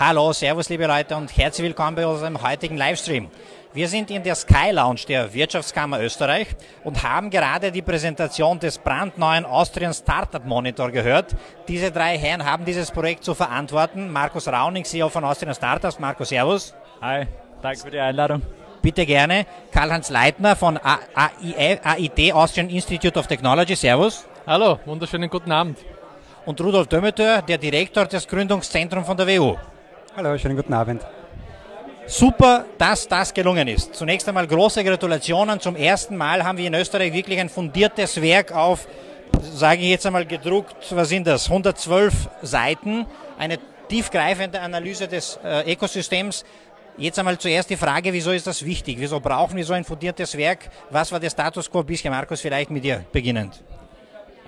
Hallo, Servus liebe Leute und herzlich willkommen bei unserem heutigen Livestream. Wir sind in der Sky Lounge der Wirtschaftskammer Österreich und haben gerade die Präsentation des brandneuen Austrian Startup Monitor gehört. Diese drei Herren haben dieses Projekt zu verantworten. Markus Rauning, CEO von Austrian Startups. Markus, Servus. Hi, danke für die Einladung. Bitte gerne. Karl-Heinz Leitner von AIT, Austrian Institute of Technology. Servus. Hallo, wunderschönen guten Abend. Und Rudolf Dömeter, der Direktor des Gründungszentrums von der WU. Hallo, schönen guten Abend. Super, dass das gelungen ist. Zunächst einmal große Gratulationen. Zum ersten Mal haben wir in Österreich wirklich ein fundiertes Werk auf, sage ich jetzt einmal gedruckt, was sind das, 112 Seiten, eine tiefgreifende Analyse des äh, Ökosystems. Jetzt einmal zuerst die Frage, wieso ist das wichtig? Wieso brauchen wir so ein fundiertes Werk? Was war der Status quo bisher? Markus, vielleicht mit dir beginnend.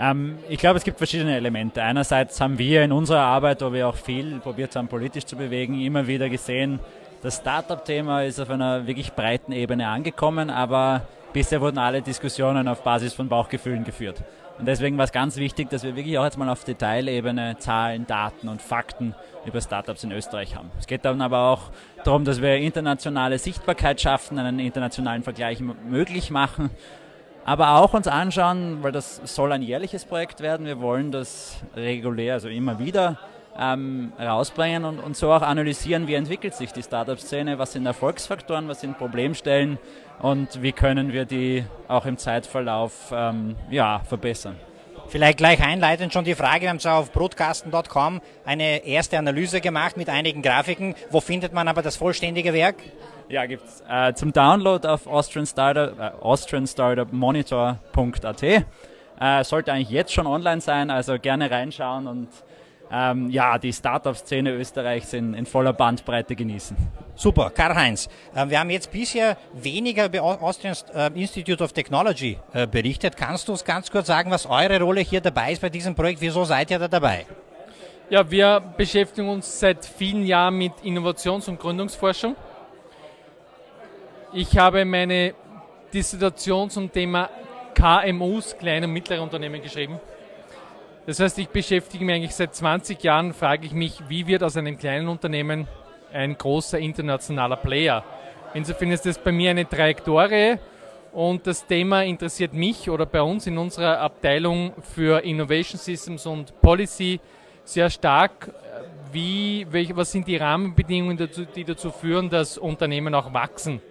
Ähm, ich glaube, es gibt verschiedene Elemente. Einerseits haben wir in unserer Arbeit, wo wir auch viel probiert haben, politisch zu bewegen, immer wieder gesehen, das Startup-Thema ist auf einer wirklich breiten Ebene angekommen, aber bisher wurden alle Diskussionen auf Basis von Bauchgefühlen geführt. Und deswegen war es ganz wichtig, dass wir wirklich auch jetzt mal auf Detailebene Zahlen, Daten und Fakten über Startups in Österreich haben. Es geht dann aber auch darum, dass wir internationale Sichtbarkeit schaffen, einen internationalen Vergleich möglich machen aber auch uns anschauen, weil das soll ein jährliches Projekt werden. Wir wollen das regulär, also immer wieder ähm, rausbringen und, und so auch analysieren, wie entwickelt sich die Startup-Szene, was sind Erfolgsfaktoren, was sind Problemstellen und wie können wir die auch im Zeitverlauf ähm, ja, verbessern. Vielleicht gleich einleitend schon die Frage, wir haben zwar auf broadcasten.com eine erste Analyse gemacht mit einigen Grafiken. Wo findet man aber das vollständige Werk? Ja, gibt es äh, zum Download auf Austrian Startup, äh, austrianstartupmonitor.at. Äh, sollte eigentlich jetzt schon online sein, also gerne reinschauen und ähm, ja, die Startup-Szene Österreichs in, in, voller Bandbreite genießen. Super, Karl-Heinz. Äh, wir haben jetzt bisher weniger über Austrian äh, Institute of Technology äh, berichtet. Kannst du uns ganz kurz sagen, was eure Rolle hier dabei ist bei diesem Projekt? Wieso seid ihr da dabei? Ja, wir beschäftigen uns seit vielen Jahren mit Innovations- und Gründungsforschung. Ich habe meine Dissertation zum Thema KMUs, kleine und mittlere Unternehmen, geschrieben. Das heißt, ich beschäftige mich eigentlich seit 20 Jahren, frage ich mich, wie wird aus einem kleinen Unternehmen ein großer internationaler Player? Insofern ist das bei mir eine Trajektorie und das Thema interessiert mich oder bei uns in unserer Abteilung für Innovation Systems und Policy sehr stark. Wie, welche, was sind die Rahmenbedingungen, die dazu führen, dass Unternehmen auch wachsen?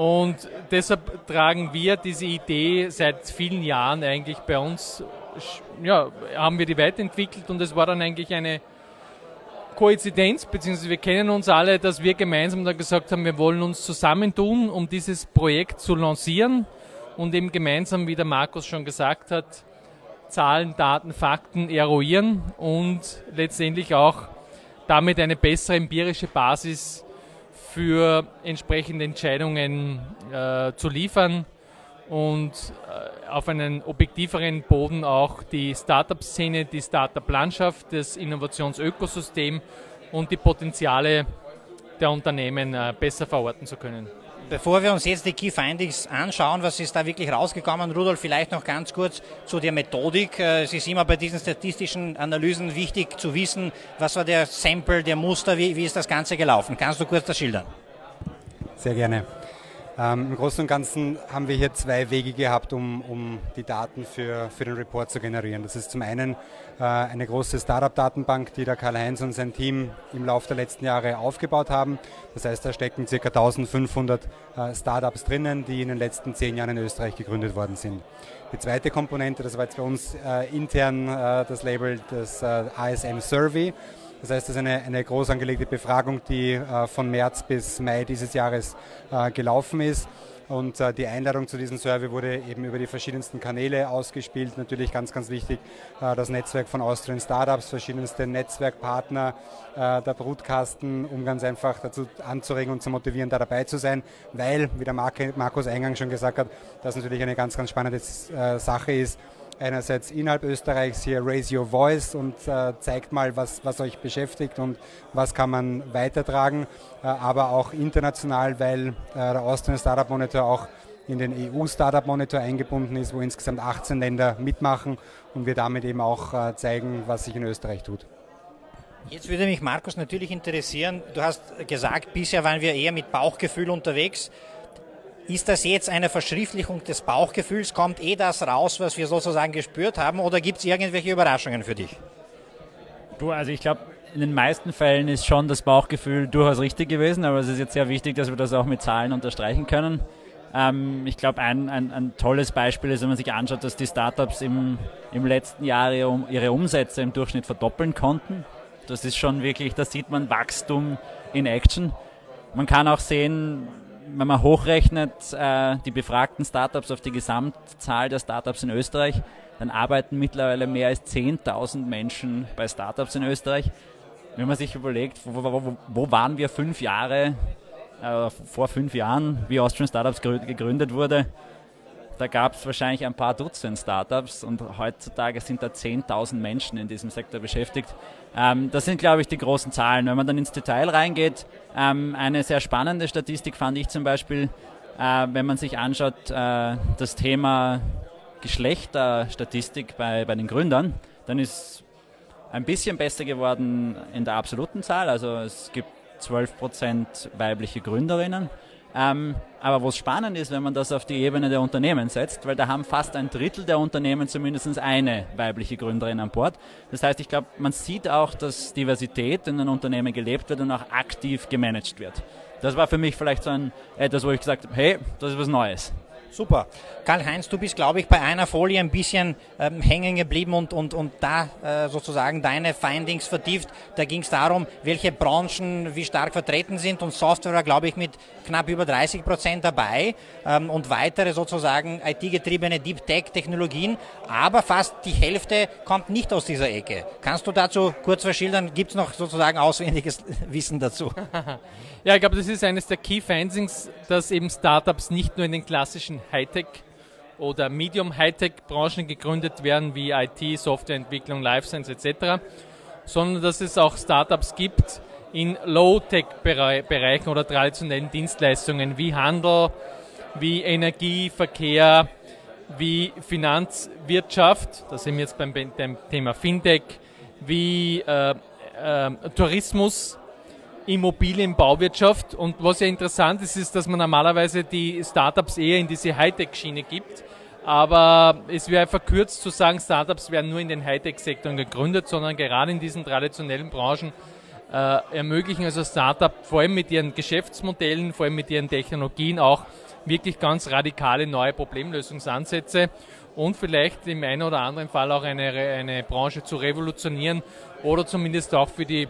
Und deshalb tragen wir diese Idee seit vielen Jahren eigentlich bei uns, ja, haben wir die weiterentwickelt und es war dann eigentlich eine Koinzidenz, beziehungsweise wir kennen uns alle, dass wir gemeinsam dann gesagt haben, wir wollen uns zusammentun, um dieses Projekt zu lancieren. Und eben gemeinsam, wie der Markus schon gesagt hat, Zahlen, Daten, Fakten eruieren und letztendlich auch damit eine bessere empirische Basis für entsprechende Entscheidungen äh, zu liefern und äh, auf einen objektiveren Boden auch die Startup-Szene, die Startup-Landschaft, das Innovationsökosystem und die Potenziale der Unternehmen äh, besser verorten zu können. Bevor wir uns jetzt die Key Findings anschauen, was ist da wirklich rausgekommen, Rudolf, vielleicht noch ganz kurz zu der Methodik. Äh, es ist immer bei diesen statistischen Analysen wichtig zu wissen, was war der Sample, der Muster, wie, wie ist das Ganze gelaufen? Kannst du kurz das schildern? Sehr gerne. Ähm, Im Großen und Ganzen haben wir hier zwei Wege gehabt, um, um die Daten für, für den Report zu generieren. Das ist zum einen äh, eine große Startup-Datenbank, die der Karl-Heinz und sein Team im Laufe der letzten Jahre aufgebaut haben. Das heißt, da stecken ca. 1500 äh, Startups drinnen, die in den letzten zehn Jahren in Österreich gegründet worden sind. Die zweite Komponente, das war jetzt bei uns äh, intern äh, das Label des äh, ASM Survey. Das heißt, das ist eine, eine groß angelegte Befragung, die äh, von März bis Mai dieses Jahres äh, gelaufen ist. Und äh, die Einladung zu diesem Survey wurde eben über die verschiedensten Kanäle ausgespielt. Natürlich ganz, ganz wichtig, äh, das Netzwerk von Austrian Startups, verschiedenste Netzwerkpartner, äh, der Brutkasten, um ganz einfach dazu anzuregen und zu motivieren, da dabei zu sein, weil, wie der Markus eingangs schon gesagt hat, das natürlich eine ganz, ganz spannende äh, Sache ist einerseits innerhalb Österreichs hier Raise Your Voice und äh, zeigt mal, was, was euch beschäftigt und was kann man weitertragen, äh, aber auch international, weil äh, der Austrian Startup Monitor auch in den EU Startup Monitor eingebunden ist, wo insgesamt 18 Länder mitmachen und wir damit eben auch äh, zeigen, was sich in Österreich tut. Jetzt würde mich, Markus, natürlich interessieren, du hast gesagt, bisher waren wir eher mit Bauchgefühl unterwegs. Ist das jetzt eine Verschriftlichung des Bauchgefühls? Kommt eh das raus, was wir sozusagen gespürt haben? Oder gibt es irgendwelche Überraschungen für dich? Du, also ich glaube, in den meisten Fällen ist schon das Bauchgefühl durchaus richtig gewesen, aber es ist jetzt sehr wichtig, dass wir das auch mit Zahlen unterstreichen können. Ähm, ich glaube, ein, ein, ein, tolles Beispiel ist, wenn man sich anschaut, dass die Startups im, im letzten Jahr ihre, ihre Umsätze im Durchschnitt verdoppeln konnten. Das ist schon wirklich, da sieht man Wachstum in Action. Man kann auch sehen, wenn man hochrechnet, äh, die befragten Startups auf die Gesamtzahl der Startups in Österreich, dann arbeiten mittlerweile mehr als 10.000 Menschen bei Startups in Österreich. Wenn man sich überlegt, wo, wo, wo waren wir fünf Jahre, äh, vor fünf Jahren, wie Austrian Startups gegründet wurde, da gab es wahrscheinlich ein paar Dutzend Startups und heutzutage sind da 10.000 Menschen in diesem Sektor beschäftigt. Ähm, das sind, glaube ich, die großen Zahlen. Wenn man dann ins Detail reingeht, ähm, eine sehr spannende Statistik fand ich zum Beispiel, äh, wenn man sich anschaut, äh, das Thema Geschlechterstatistik bei, bei den Gründern, dann ist ein bisschen besser geworden in der absoluten Zahl. Also es gibt 12% weibliche Gründerinnen. Ähm, aber was spannend ist, wenn man das auf die Ebene der Unternehmen setzt, weil da haben fast ein Drittel der Unternehmen zumindest eine weibliche Gründerin an Bord. Das heißt, ich glaube, man sieht auch, dass Diversität in den Unternehmen gelebt wird und auch aktiv gemanagt wird. Das war für mich vielleicht so ein, etwas, wo ich gesagt habe, hey, das ist was Neues. Super. Karl-Heinz, du bist, glaube ich, bei einer Folie ein bisschen ähm, hängen geblieben und, und, und da äh, sozusagen deine Findings vertieft. Da ging es darum, welche Branchen wie stark vertreten sind und Software war, glaube ich, mit knapp über 30 Prozent dabei ähm, und weitere sozusagen IT-getriebene Deep Tech-Technologien. Aber fast die Hälfte kommt nicht aus dieser Ecke. Kannst du dazu kurz verschildern? Gibt es noch sozusagen auswendiges Wissen dazu? Ja, ich glaube, das ist eines der Key Findings, dass eben Startups nicht nur in den klassischen Hightech oder Medium Hightech Branchen gegründet werden, wie IT, Softwareentwicklung, Life Science etc., sondern dass es auch Startups gibt in Low-Tech-Bereichen oder traditionellen Dienstleistungen wie Handel, wie Energie, Verkehr, wie Finanzwirtschaft, da sind wir jetzt beim, beim Thema Fintech, wie äh, äh, Tourismus, Immobilienbauwirtschaft. Und was ja interessant ist, ist, dass man normalerweise die Startups eher in diese Hightech-Schiene gibt. Aber es wäre verkürzt zu sagen, Startups werden nur in den Hightech-Sektoren gegründet, sondern gerade in diesen traditionellen Branchen äh, ermöglichen also Startup vor allem mit ihren Geschäftsmodellen, vor allem mit ihren Technologien auch wirklich ganz radikale neue Problemlösungsansätze und vielleicht im einen oder anderen Fall auch eine, eine Branche zu revolutionieren oder zumindest auch für die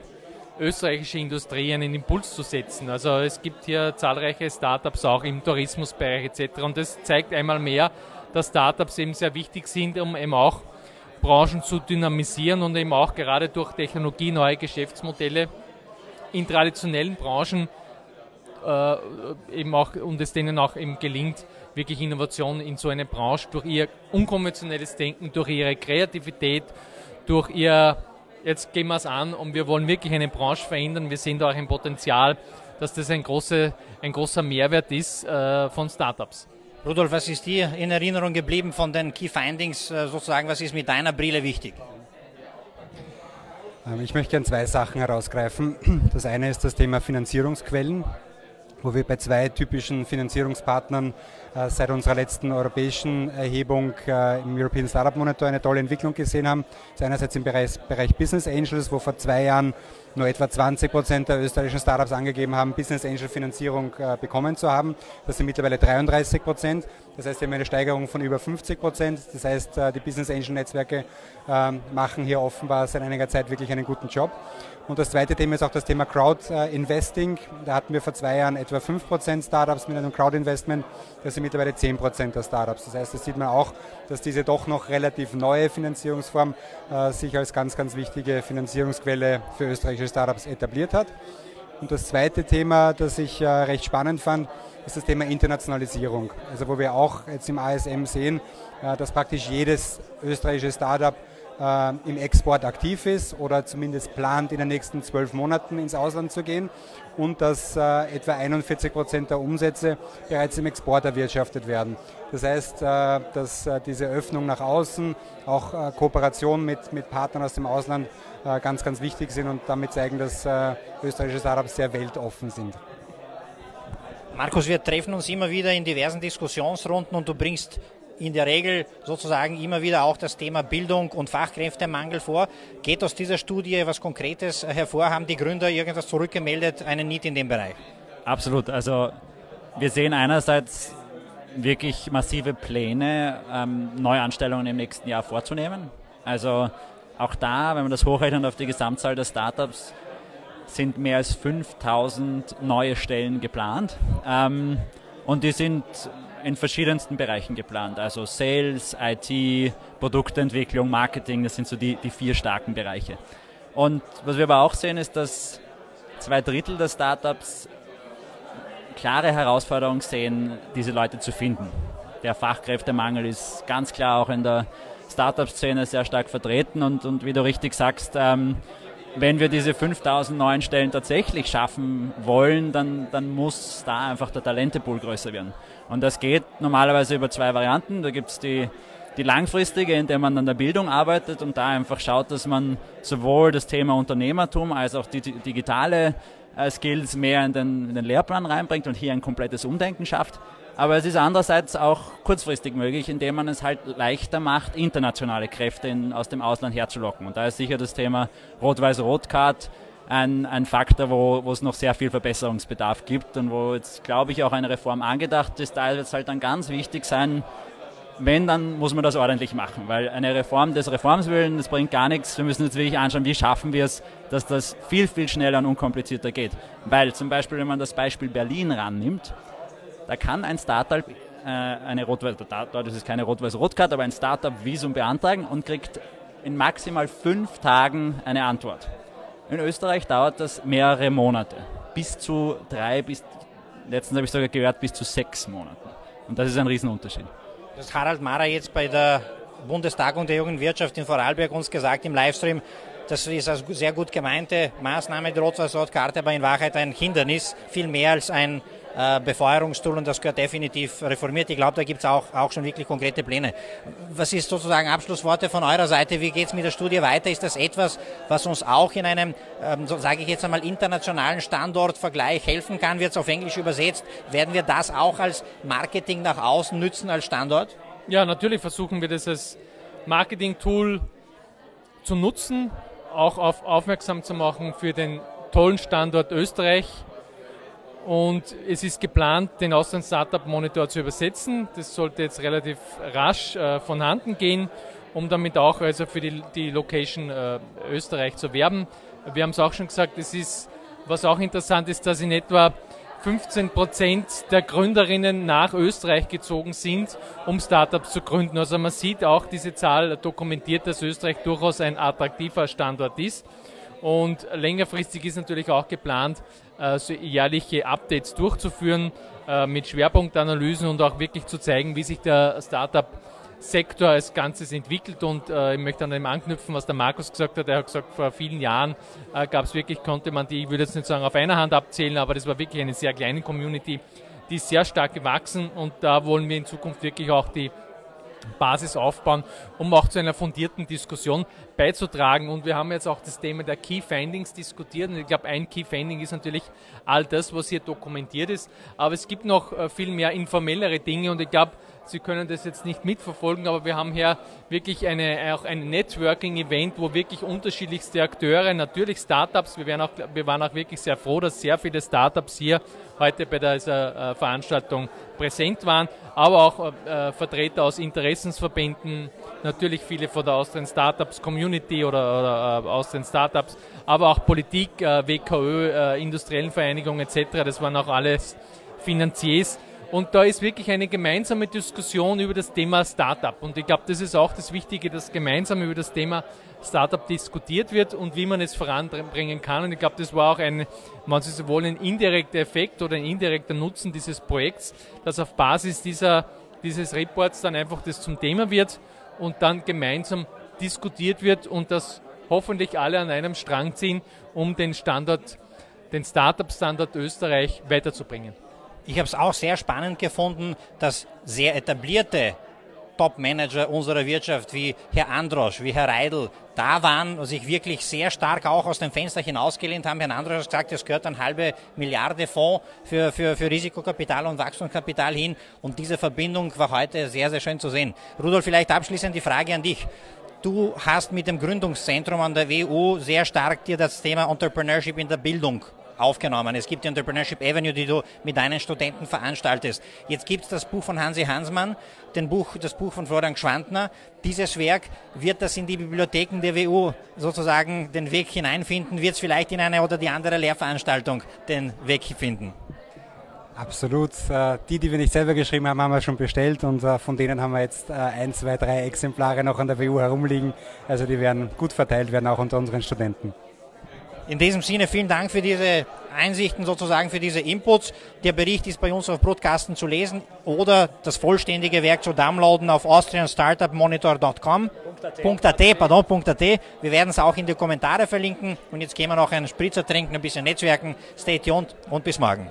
österreichische Industrie einen Impuls zu setzen. Also es gibt hier zahlreiche Startups auch im Tourismusbereich etc. Und das zeigt einmal mehr, dass Startups eben sehr wichtig sind, um eben auch Branchen zu dynamisieren und eben auch gerade durch Technologie neue Geschäftsmodelle in traditionellen Branchen äh, eben auch und es denen auch eben gelingt, wirklich Innovation in so eine Branche durch ihr unkonventionelles Denken, durch ihre Kreativität, durch ihr jetzt gehen wir es an und wir wollen wirklich eine Branche verändern. Wir sehen da auch ein Potenzial, dass das ein, große, ein großer Mehrwert ist äh, von Startups. Rudolf, was ist dir in Erinnerung geblieben von den Key Findings äh, sozusagen? Was ist mit deiner Brille wichtig? Ähm, ich möchte gerne zwei Sachen herausgreifen. Das eine ist das Thema Finanzierungsquellen wo wir bei zwei typischen Finanzierungspartnern äh, seit unserer letzten europäischen Erhebung äh, im European Startup Monitor eine tolle Entwicklung gesehen haben. Das ist einerseits im Bereich, Bereich Business Angels, wo vor zwei Jahren nur etwa 20 Prozent der österreichischen Startups angegeben haben, Business Angel Finanzierung äh, bekommen zu haben. Das sind mittlerweile 33 Prozent. Das heißt, wir haben eine Steigerung von über 50 Prozent. Das heißt, äh, die Business Angel Netzwerke äh, machen hier offenbar seit einiger Zeit wirklich einen guten Job. Und das zweite Thema ist auch das Thema Crowd äh, Investing. Da hatten wir vor zwei Jahren etwa 5% Startups mit einem Crowd Investment. Das sind mittlerweile 10% der Startups. Das heißt, das sieht man auch, dass diese doch noch relativ neue Finanzierungsform sich als ganz, ganz wichtige Finanzierungsquelle für österreichische Startups etabliert hat. Und das zweite Thema, das ich äh, recht spannend fand, ist das Thema Internationalisierung. Also wo wir auch jetzt im ASM sehen, dass praktisch jedes österreichische Startup äh, im Export aktiv ist oder zumindest plant, in den nächsten zwölf Monaten ins Ausland zu gehen und dass äh, etwa 41 Prozent der Umsätze bereits im Export erwirtschaftet werden. Das heißt, äh, dass äh, diese Öffnung nach außen, auch äh, Kooperation mit, mit Partnern aus dem Ausland äh, ganz, ganz wichtig sind und damit zeigen, dass österreichische Startups sehr weltoffen sind. Markus, wir treffen uns immer wieder in diversen Diskussionsrunden und du bringst in der Regel sozusagen immer wieder auch das Thema Bildung und Fachkräftemangel vor. Geht aus dieser Studie was Konkretes hervor? Haben die Gründer irgendwas zurückgemeldet, einen Need in dem Bereich? Absolut. Also wir sehen einerseits wirklich massive Pläne, ähm, Neuanstellungen im nächsten Jahr vorzunehmen. Also auch da, wenn man das hochrechnet auf die Gesamtzahl der Startups, sind mehr als 5000 neue Stellen geplant. Ähm, und die sind in verschiedensten Bereichen geplant. Also Sales, IT, Produktentwicklung, Marketing, das sind so die, die vier starken Bereiche. Und was wir aber auch sehen, ist, dass zwei Drittel der Startups klare Herausforderungen sehen, diese Leute zu finden. Der Fachkräftemangel ist ganz klar auch in der Startup-Szene sehr stark vertreten und, und wie du richtig sagst, ähm, wenn wir diese 5000 neuen Stellen tatsächlich schaffen wollen, dann, dann muss da einfach der Talentepool größer werden. Und das geht normalerweise über zwei Varianten. Da gibt es die, die langfristige, in der man an der Bildung arbeitet und da einfach schaut, dass man sowohl das Thema Unternehmertum als auch die, die digitale äh, Skills mehr in den, in den Lehrplan reinbringt und hier ein komplettes Umdenken schafft. Aber es ist andererseits auch kurzfristig möglich, indem man es halt leichter macht, internationale Kräfte in, aus dem Ausland herzulocken. Und da ist sicher das Thema Rot-Weiß-Rot-Card ein, ein Faktor, wo, wo es noch sehr viel Verbesserungsbedarf gibt und wo jetzt, glaube ich, auch eine Reform angedacht ist. Da wird es halt dann ganz wichtig sein, wenn, dann muss man das ordentlich machen, weil eine Reform des Reforms willen, das bringt gar nichts. Wir müssen jetzt wirklich anschauen, wie schaffen wir es, dass das viel, viel schneller und unkomplizierter geht. Weil zum Beispiel, wenn man das Beispiel Berlin rannimmt, da kann ein Startup äh, eine Rot-Weiß, dort ist es keine Rot-Weiß-Rot-Card, aber ein Startup Visum beantragen und kriegt in maximal fünf Tagen eine Antwort. In Österreich dauert das mehrere Monate, bis zu drei, bis, letztens habe ich sogar gehört, bis zu sechs Monaten. Und das ist ein Riesenunterschied. Das hat Harald Mara jetzt bei der Bundestagung der jungen Wirtschaft in Vorarlberg uns gesagt im Livestream, das ist eine sehr gut gemeinte Maßnahme, die Rot-Weiß-Rot-Karte, aber in Wahrheit ein Hindernis, viel mehr als ein äh, Befeuerungstool und das gehört definitiv reformiert. Ich glaube, da gibt es auch, auch schon wirklich konkrete Pläne. Was ist sozusagen Abschlussworte von eurer Seite? Wie geht es mit der Studie weiter? Ist das etwas, was uns auch in einem, ähm, so sage ich jetzt einmal, internationalen Standortvergleich helfen kann? Wird es auf Englisch übersetzt? Werden wir das auch als Marketing nach außen nützen als Standort? Ja, natürlich versuchen wir das als Marketing-Tool zu nutzen, auch auf aufmerksam zu machen für den tollen Standort Österreich und es ist geplant, den Ausland Startup Monitor zu übersetzen. Das sollte jetzt relativ rasch äh, von Handen gehen, um damit auch also für die, die Location äh, Österreich zu werben. Wir haben es auch schon gesagt, es ist, was auch interessant ist, dass in etwa 15 Prozent der Gründerinnen nach Österreich gezogen sind, um Startups zu gründen. Also man sieht auch, diese Zahl dokumentiert, dass Österreich durchaus ein attraktiver Standort ist. Und längerfristig ist natürlich auch geplant, so jährliche Updates durchzuführen äh, mit Schwerpunktanalysen und auch wirklich zu zeigen, wie sich der Startup-Sektor als Ganzes entwickelt. Und äh, ich möchte an dem anknüpfen, was der Markus gesagt hat. Er hat gesagt, vor vielen Jahren gab es wirklich, konnte man die, ich würde jetzt nicht sagen auf einer Hand abzählen, aber das war wirklich eine sehr kleine Community, die sehr stark gewachsen und da wollen wir in Zukunft wirklich auch die Basis aufbauen, um auch zu einer fundierten Diskussion beizutragen. Und wir haben jetzt auch das Thema der Key Findings diskutiert. Und ich glaube, ein Key Finding ist natürlich all das, was hier dokumentiert ist. Aber es gibt noch äh, viel mehr informellere Dinge und ich glaube, Sie können das jetzt nicht mitverfolgen, aber wir haben hier wirklich eine, auch ein Networking-Event, wo wirklich unterschiedlichste Akteure, natürlich Startups, wir, auch, wir waren auch wirklich sehr froh, dass sehr viele Startups hier heute bei dieser äh, Veranstaltung präsent waren, aber auch äh, Vertreter aus Interessensverbänden, natürlich viele von der Austrian Startups Community oder, oder äh, Austrian Startups, aber auch Politik, äh, WKÖ, äh, industriellen Vereinigungen etc. Das waren auch alles Finanziers und da ist wirklich eine gemeinsame Diskussion über das Thema Startup. Und ich glaube, das ist auch das Wichtige, dass gemeinsam über das Thema Startup diskutiert wird und wie man es voranbringen kann. Und ich glaube, das war auch ein, man so wollen, ein indirekter Effekt oder ein indirekter Nutzen dieses Projekts, dass auf Basis dieser, dieses Reports dann einfach das zum Thema wird und dann gemeinsam diskutiert wird und dass hoffentlich alle an einem Strang ziehen, um den Standort, den Startup-Standort Österreich weiterzubringen. Ich habe es auch sehr spannend gefunden, dass sehr etablierte Top-Manager unserer Wirtschaft wie Herr Androsch, wie Herr Reidel da waren und sich wirklich sehr stark auch aus dem Fenster hinausgelehnt haben. Herr Androsch hat gesagt, es gehört eine halbe Milliarde Fonds für, für, für Risikokapital und Wachstumskapital hin und diese Verbindung war heute sehr, sehr schön zu sehen. Rudolf, vielleicht abschließend die Frage an dich. Du hast mit dem Gründungszentrum an der WU sehr stark dir das Thema Entrepreneurship in der Bildung aufgenommen. Es gibt die Entrepreneurship Avenue, die du mit deinen Studenten veranstaltest. Jetzt gibt es das Buch von Hansi Hansmann, den Buch, das Buch von Florian Schwantner. Dieses Werk, wird das in die Bibliotheken der WU sozusagen den Weg hineinfinden? Wird es vielleicht in eine oder die andere Lehrveranstaltung den Weg finden? Absolut. Äh, die, die wir nicht selber geschrieben haben, haben wir schon bestellt und äh, von denen haben wir jetzt äh, ein, zwei, drei Exemplare noch an der WU herumliegen. Also die werden gut verteilt werden, auch unter unseren Studenten. In diesem Sinne vielen Dank für diese Einsichten, sozusagen für diese Inputs. Der Bericht ist bei uns auf Broadcasten zu lesen oder das vollständige Werk zu downloaden auf austrianstartupmonitor.com. .at, pardon, .at. Wir werden es auch in die Kommentare verlinken. Und jetzt gehen wir noch einen Spritzer trinken, ein bisschen Netzwerken. Stay tuned und bis morgen.